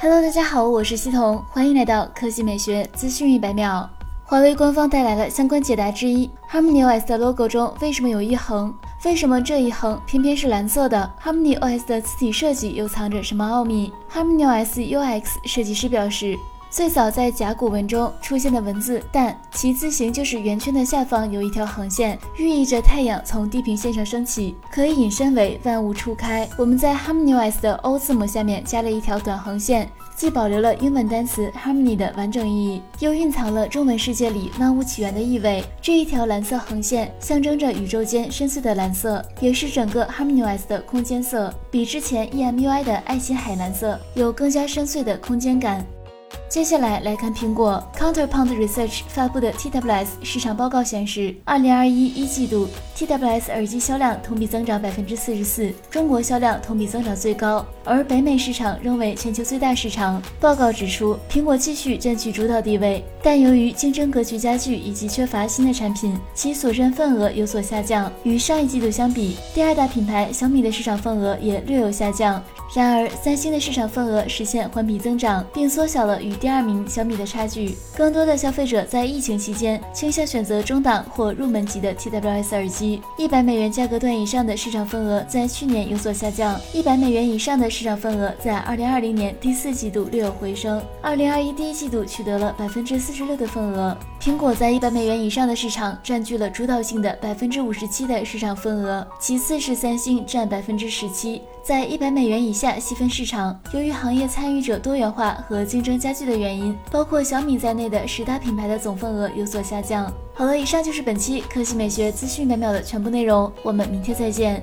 Hello，大家好，我是西彤，欢迎来到科技美学资讯一百秒。华为官方带来了相关解答之一：HarmonyOS 的 logo 中为什么有一横？为什么这一横偏偏是蓝色的？HarmonyOS 的字体设计又藏着什么奥秘？HarmonyOS UX 设计师表示。最早在甲骨文中出现的文字“但”，其字形就是圆圈的下方有一条横线，寓意着太阳从地平线上升起，可以引申为万物初开。我们在 HarmonyOS 的 O 字母下面加了一条短横线，既保留了英文单词 Harmony 的完整意义，又蕴藏了中文世界里万物起源的意味。这一条蓝色横线象征着宇宙间深邃的蓝色，也是整个 HarmonyOS 的空间色，比之前 EMUI 的爱琴海蓝色有更加深邃的空间感。接下来来看苹果 Counterpoint Research 发布的 TWS 市场报告显示，二零二一一季度 TWS 耳机销量同比增长百分之四十四，中国销量同比增长最高，而北美市场仍为全球最大市场。报告指出，苹果继续占据主导地位，但由于竞争格局加剧以及缺乏新的产品，其所占份额有所下降。与上一季度相比，第二大品牌小米的市场份额也略有下降。然而，三星的市场份额实现环比增长，并缩小了与第二名小米的差距。更多的消费者在疫情期间倾向选择中档或入门级的 TWS 耳机。一百美元价格段以上的市场份额在去年有所下降，一百美元以上的市场份额在二零二零年第四季度略有回升。二零二一第一季度取得了百分之四十六的份额。苹果在一百美元以上的市场占据了主导性的百分之五十七的市场份额，其次是三星占百分之十七。在一百美元以下细分市场，由于行业参与者多元化和竞争加剧的原因，包括小米在内的十大品牌的总份额有所下降。好了，以上就是本期科技美学资讯每秒的全部内容，我们明天再见。